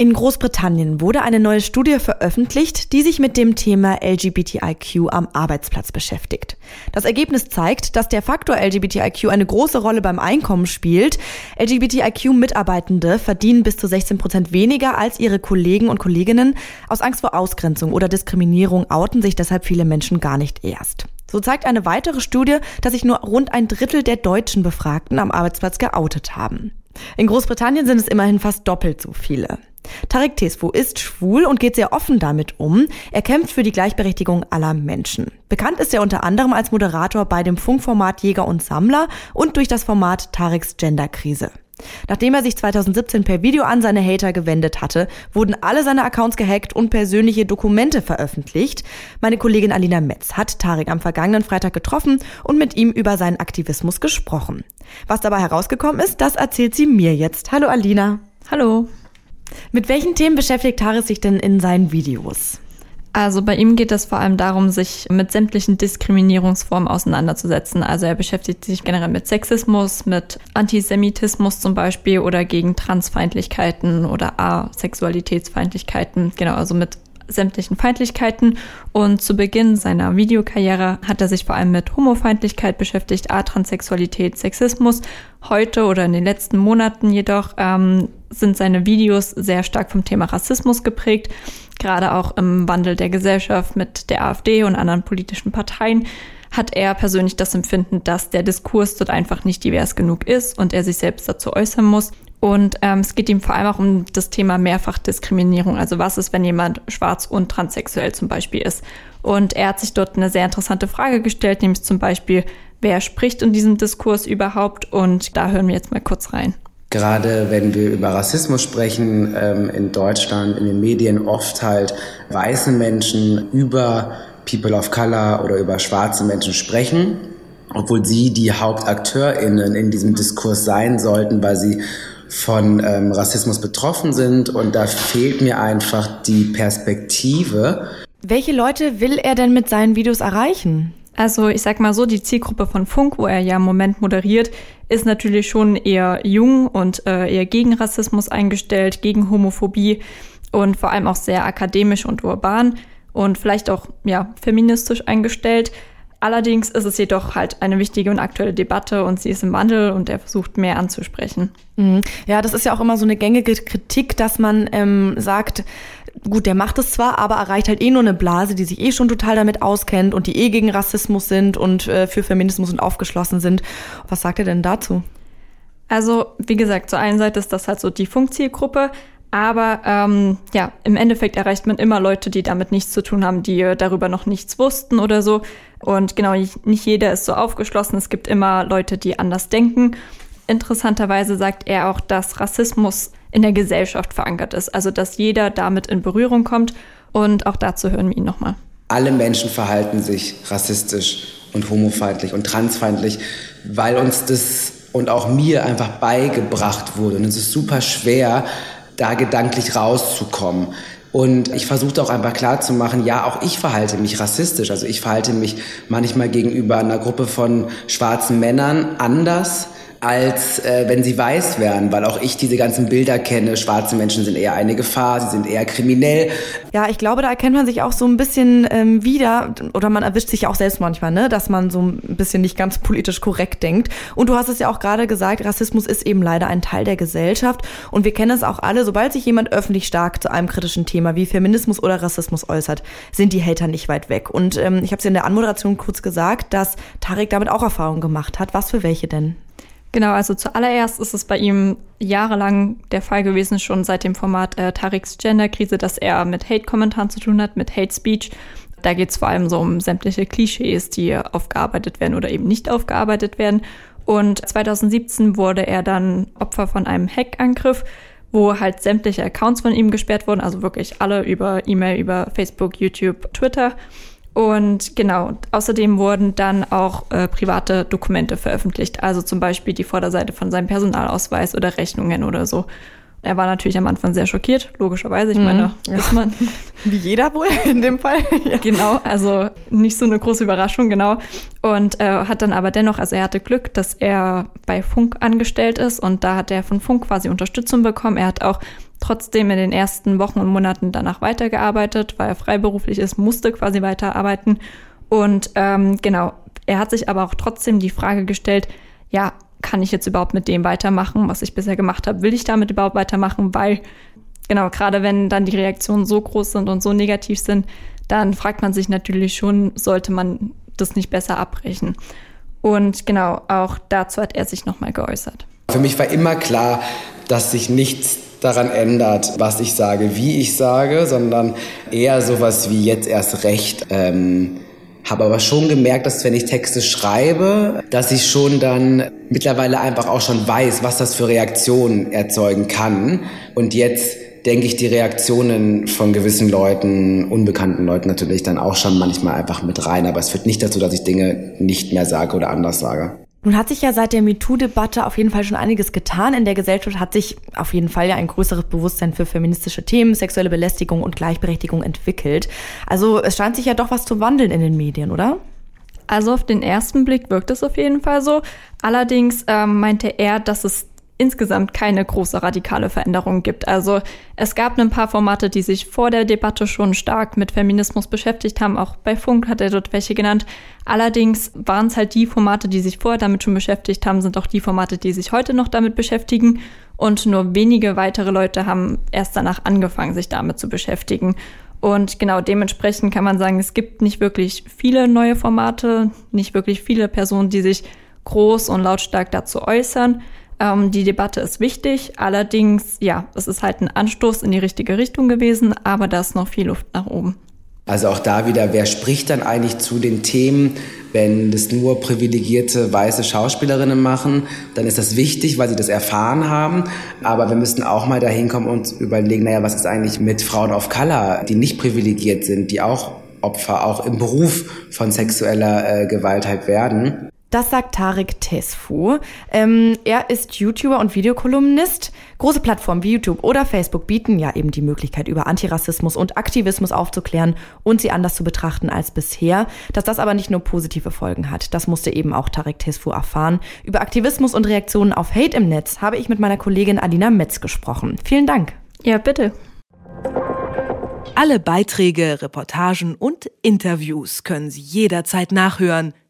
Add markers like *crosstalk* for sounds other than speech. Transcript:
In Großbritannien wurde eine neue Studie veröffentlicht, die sich mit dem Thema LGBTIQ am Arbeitsplatz beschäftigt. Das Ergebnis zeigt, dass der Faktor LGBTIQ eine große Rolle beim Einkommen spielt. LGBTIQ-Mitarbeitende verdienen bis zu 16 Prozent weniger als ihre Kollegen und Kolleginnen. Aus Angst vor Ausgrenzung oder Diskriminierung outen sich deshalb viele Menschen gar nicht erst. So zeigt eine weitere Studie, dass sich nur rund ein Drittel der deutschen Befragten am Arbeitsplatz geoutet haben. In Großbritannien sind es immerhin fast doppelt so viele. Tarek Tesfu ist schwul und geht sehr offen damit um. Er kämpft für die Gleichberechtigung aller Menschen. Bekannt ist er unter anderem als Moderator bei dem Funkformat Jäger und Sammler und durch das Format Tareks Genderkrise. Nachdem er sich 2017 per Video an seine Hater gewendet hatte, wurden alle seine Accounts gehackt und persönliche Dokumente veröffentlicht. Meine Kollegin Alina Metz hat Tarek am vergangenen Freitag getroffen und mit ihm über seinen Aktivismus gesprochen. Was dabei herausgekommen ist, das erzählt sie mir jetzt. Hallo Alina. Hallo. Mit welchen Themen beschäftigt Tarek sich denn in seinen Videos? Also bei ihm geht es vor allem darum, sich mit sämtlichen Diskriminierungsformen auseinanderzusetzen. Also er beschäftigt sich generell mit Sexismus, mit Antisemitismus zum Beispiel oder gegen Transfeindlichkeiten oder Asexualitätsfeindlichkeiten. Genau, also mit sämtlichen Feindlichkeiten. Und zu Beginn seiner Videokarriere hat er sich vor allem mit Homofeindlichkeit beschäftigt, Atranssexualität, Sexismus. Heute oder in den letzten Monaten jedoch ähm, sind seine Videos sehr stark vom Thema Rassismus geprägt gerade auch im Wandel der Gesellschaft mit der AfD und anderen politischen Parteien, hat er persönlich das Empfinden, dass der Diskurs dort einfach nicht divers genug ist und er sich selbst dazu äußern muss. Und ähm, es geht ihm vor allem auch um das Thema Mehrfachdiskriminierung. Also was ist, wenn jemand schwarz und transsexuell zum Beispiel ist? Und er hat sich dort eine sehr interessante Frage gestellt, nämlich zum Beispiel, wer spricht in diesem Diskurs überhaupt? Und da hören wir jetzt mal kurz rein. Gerade wenn wir über Rassismus sprechen, ähm, in Deutschland, in den Medien oft halt weiße Menschen über People of Color oder über schwarze Menschen sprechen, obwohl sie die HauptakteurInnen in diesem Diskurs sein sollten, weil sie von ähm, Rassismus betroffen sind. Und da fehlt mir einfach die Perspektive. Welche Leute will er denn mit seinen Videos erreichen? Also ich sag mal so, die Zielgruppe von Funk, wo er ja im Moment moderiert, ist natürlich schon eher jung und äh, eher gegen Rassismus eingestellt, gegen Homophobie und vor allem auch sehr akademisch und urban und vielleicht auch ja feministisch eingestellt. Allerdings ist es jedoch halt eine wichtige und aktuelle Debatte und sie ist im Wandel und er versucht mehr anzusprechen. Mhm. Ja, das ist ja auch immer so eine gängige Kritik, dass man ähm, sagt, gut, der macht es zwar, aber erreicht halt eh nur eine Blase, die sich eh schon total damit auskennt und die eh gegen Rassismus sind und äh, für Feminismus und aufgeschlossen sind. Was sagt er denn dazu? Also, wie gesagt, zur einen Seite ist das halt so die Funkzielgruppe, aber ähm, ja, im Endeffekt erreicht man immer Leute, die damit nichts zu tun haben, die darüber noch nichts wussten oder so. Und genau, nicht jeder ist so aufgeschlossen. Es gibt immer Leute, die anders denken. Interessanterweise sagt er auch, dass Rassismus in der Gesellschaft verankert ist, also dass jeder damit in Berührung kommt. Und auch dazu hören wir ihn nochmal. Alle Menschen verhalten sich rassistisch und homofeindlich und transfeindlich, weil uns das und auch mir einfach beigebracht wurde. Und es ist super schwer, da gedanklich rauszukommen. Und ich versuchte auch einfach klarzumachen, ja, auch ich verhalte mich rassistisch. Also ich verhalte mich manchmal gegenüber einer Gruppe von schwarzen Männern anders als äh, wenn sie weiß wären, weil auch ich diese ganzen Bilder kenne. Schwarze Menschen sind eher eine Gefahr, sie sind eher kriminell. Ja, ich glaube, da erkennt man sich auch so ein bisschen ähm, wieder, oder man erwischt sich auch selbst manchmal, ne, dass man so ein bisschen nicht ganz politisch korrekt denkt. Und du hast es ja auch gerade gesagt, Rassismus ist eben leider ein Teil der Gesellschaft. Und wir kennen es auch alle, sobald sich jemand öffentlich stark zu einem kritischen Thema wie Feminismus oder Rassismus äußert, sind die Hater nicht weit weg. Und ähm, ich habe es in der Anmoderation kurz gesagt, dass Tarek damit auch Erfahrungen gemacht hat. Was für welche denn? Genau, also zuallererst ist es bei ihm jahrelang der Fall gewesen, schon seit dem Format äh, Tariks Genderkrise, dass er mit Hate-Kommentaren zu tun hat, mit Hate Speech. Da geht es vor allem so um sämtliche Klischees, die aufgearbeitet werden oder eben nicht aufgearbeitet werden. Und 2017 wurde er dann Opfer von einem Hackangriff, wo halt sämtliche Accounts von ihm gesperrt wurden, also wirklich alle über E-Mail, über Facebook, YouTube, Twitter. Und genau, außerdem wurden dann auch äh, private Dokumente veröffentlicht, also zum Beispiel die Vorderseite von seinem Personalausweis oder Rechnungen oder so. Er war natürlich am Anfang sehr schockiert, logischerweise. Ich mhm. meine, ja. ist man. *laughs* Wie jeder wohl in dem Fall. *laughs* ja. Genau, also nicht so eine große Überraschung, genau. Und äh, hat dann aber dennoch, also er hatte Glück, dass er bei Funk angestellt ist und da hat er von Funk quasi Unterstützung bekommen. Er hat auch trotzdem in den ersten Wochen und Monaten danach weitergearbeitet, weil er freiberuflich ist, musste quasi weiterarbeiten. Und ähm, genau, er hat sich aber auch trotzdem die Frage gestellt, ja, kann ich jetzt überhaupt mit dem weitermachen, was ich bisher gemacht habe? Will ich damit überhaupt weitermachen? Weil, genau, gerade wenn dann die Reaktionen so groß sind und so negativ sind, dann fragt man sich natürlich schon, sollte man das nicht besser abbrechen? Und genau, auch dazu hat er sich nochmal geäußert. Für mich war immer klar, dass sich nichts daran ändert, was ich sage, wie ich sage, sondern eher sowas wie jetzt erst recht. Ähm, habe aber schon gemerkt, dass wenn ich Texte schreibe, dass ich schon dann mittlerweile einfach auch schon weiß, was das für Reaktionen erzeugen kann. Und jetzt denke ich die Reaktionen von gewissen Leuten, unbekannten Leuten natürlich dann auch schon manchmal einfach mit rein. Aber es führt nicht dazu, dass ich Dinge nicht mehr sage oder anders sage. Nun hat sich ja seit der MeToo-Debatte auf jeden Fall schon einiges getan. In der Gesellschaft hat sich auf jeden Fall ja ein größeres Bewusstsein für feministische Themen, sexuelle Belästigung und Gleichberechtigung entwickelt. Also es scheint sich ja doch was zu wandeln in den Medien, oder? Also auf den ersten Blick wirkt es auf jeden Fall so. Allerdings ähm, meinte er, dass es insgesamt keine große radikale Veränderung gibt. Also es gab ein paar Formate, die sich vor der Debatte schon stark mit Feminismus beschäftigt haben. Auch bei Funk hat er dort welche genannt. Allerdings waren es halt die Formate, die sich vorher damit schon beschäftigt haben, sind auch die Formate, die sich heute noch damit beschäftigen. Und nur wenige weitere Leute haben erst danach angefangen, sich damit zu beschäftigen. Und genau dementsprechend kann man sagen, es gibt nicht wirklich viele neue Formate, nicht wirklich viele Personen, die sich groß und lautstark dazu äußern. Ähm, die Debatte ist wichtig, allerdings, ja, es ist halt ein Anstoß in die richtige Richtung gewesen, aber da ist noch viel Luft nach oben. Also auch da wieder, wer spricht dann eigentlich zu den Themen, wenn das nur privilegierte weiße Schauspielerinnen machen, dann ist das wichtig, weil sie das erfahren haben. Aber wir müssen auch mal dahin kommen und überlegen, naja, was ist eigentlich mit Frauen of Color, die nicht privilegiert sind, die auch Opfer auch im Beruf von sexueller äh, Gewalt halt werden. Das sagt Tarek Tesfu. Ähm, er ist YouTuber und Videokolumnist. Große Plattformen wie YouTube oder Facebook bieten ja eben die Möglichkeit, über Antirassismus und Aktivismus aufzuklären und sie anders zu betrachten als bisher. Dass das aber nicht nur positive Folgen hat, das musste eben auch Tarek Tesfu erfahren. Über Aktivismus und Reaktionen auf Hate im Netz habe ich mit meiner Kollegin Adina Metz gesprochen. Vielen Dank. Ja, bitte. Alle Beiträge, Reportagen und Interviews können Sie jederzeit nachhören